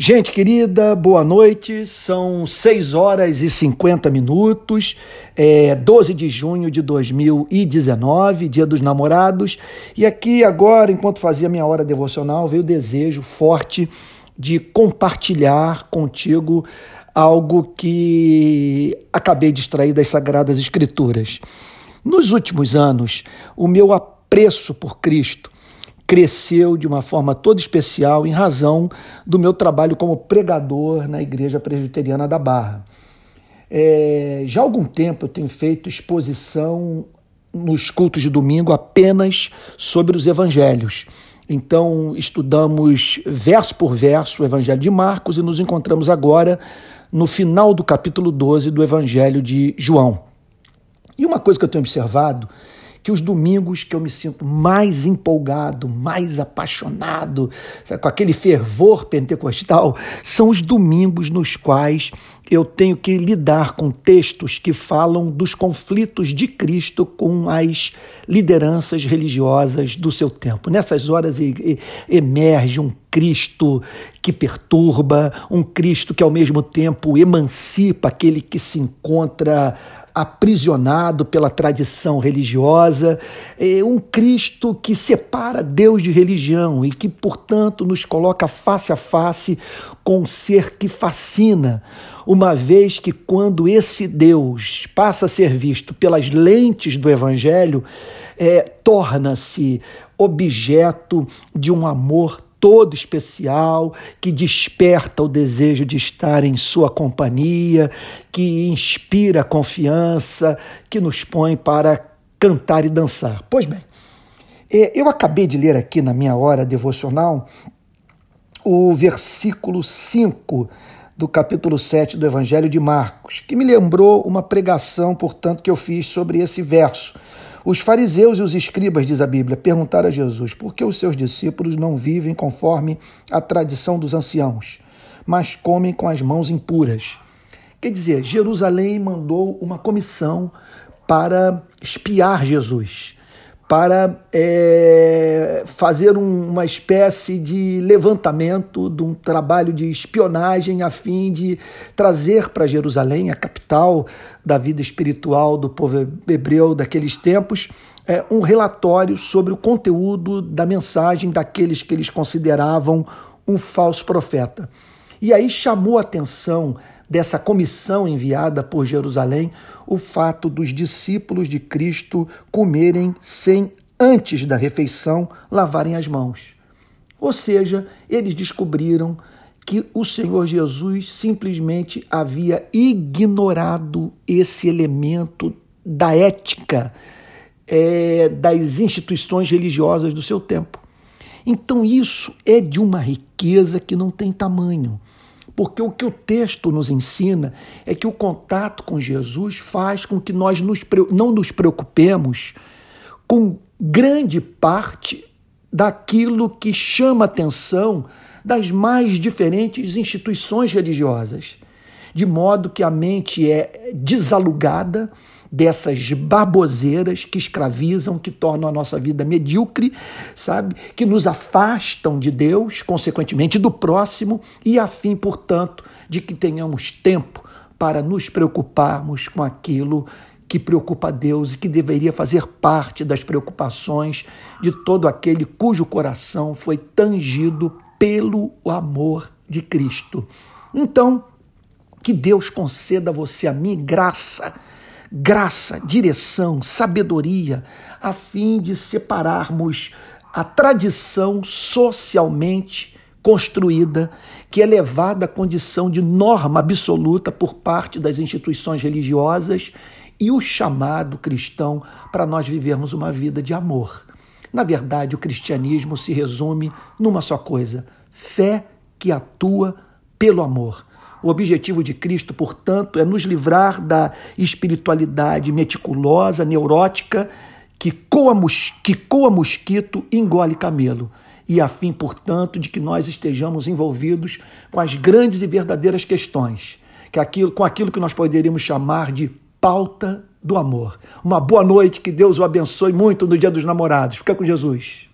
Gente querida, boa noite. São 6 horas e 50 minutos, é 12 de junho de 2019, Dia dos Namorados. E aqui agora, enquanto fazia minha hora devocional, veio o desejo forte de compartilhar contigo algo que acabei de extrair das Sagradas Escrituras. Nos últimos anos, o meu apreço por Cristo cresceu de uma forma toda especial em razão do meu trabalho como pregador na Igreja Presbiteriana da Barra. É, já há algum tempo eu tenho feito exposição nos cultos de domingo apenas sobre os evangelhos. Então, estudamos verso por verso o Evangelho de Marcos e nos encontramos agora no final do capítulo 12 do Evangelho de João. E uma coisa que eu tenho observado que os domingos que eu me sinto mais empolgado, mais apaixonado, com aquele fervor pentecostal, são os domingos nos quais eu tenho que lidar com textos que falam dos conflitos de Cristo com as lideranças religiosas do seu tempo. Nessas horas emerge um Cristo que perturba, um Cristo que ao mesmo tempo emancipa aquele que se encontra aprisionado pela tradição religiosa, é um Cristo que separa Deus de religião e que, portanto, nos coloca face a face com um ser que fascina, uma vez que, quando esse Deus passa a ser visto pelas lentes do Evangelho, é, torna-se objeto de um amor todo especial, que desperta o desejo de estar em sua companhia, que inspira confiança, que nos põe para cantar e dançar. Pois bem, é, eu acabei de ler aqui na minha hora devocional o versículo 5 do capítulo 7 do Evangelho de Marcos, que me lembrou uma pregação, portanto, que eu fiz sobre esse verso os fariseus e os escribas, diz a Bíblia, perguntaram a Jesus por que os seus discípulos não vivem conforme a tradição dos anciãos, mas comem com as mãos impuras. Quer dizer, Jerusalém mandou uma comissão para espiar Jesus para é, fazer um, uma espécie de levantamento, de um trabalho de espionagem a fim de trazer para Jerusalém, a capital da vida espiritual do povo hebreu daqueles tempos, é, um relatório sobre o conteúdo da mensagem daqueles que eles consideravam um falso profeta. E aí chamou a atenção dessa comissão enviada por Jerusalém o fato dos discípulos de Cristo comerem sem, antes da refeição, lavarem as mãos. Ou seja, eles descobriram que o Senhor Jesus simplesmente havia ignorado esse elemento da ética é, das instituições religiosas do seu tempo. Então, isso é de uma riqueza que não tem tamanho. Porque o que o texto nos ensina é que o contato com Jesus faz com que nós nos, não nos preocupemos com grande parte daquilo que chama atenção das mais diferentes instituições religiosas, de modo que a mente é desalugada dessas baboseiras que escravizam, que tornam a nossa vida medíocre, sabe? Que nos afastam de Deus, consequentemente do próximo, e a fim, portanto, de que tenhamos tempo para nos preocuparmos com aquilo que preocupa a Deus e que deveria fazer parte das preocupações de todo aquele cujo coração foi tangido pelo amor de Cristo. Então, que Deus conceda a você a mim graça graça, direção, sabedoria, a fim de separarmos a tradição socialmente construída, que é levada à condição de norma absoluta por parte das instituições religiosas e o chamado cristão para nós vivermos uma vida de amor. Na verdade, o cristianismo se resume numa só coisa: fé que atua pelo amor. O objetivo de Cristo, portanto, é nos livrar da espiritualidade meticulosa, neurótica, que coa, que coa mosquito engole camelo, e a fim, portanto, de que nós estejamos envolvidos com as grandes e verdadeiras questões, que aquilo, com aquilo que nós poderíamos chamar de pauta do amor. Uma boa noite, que Deus o abençoe muito no Dia dos Namorados. Fica com Jesus.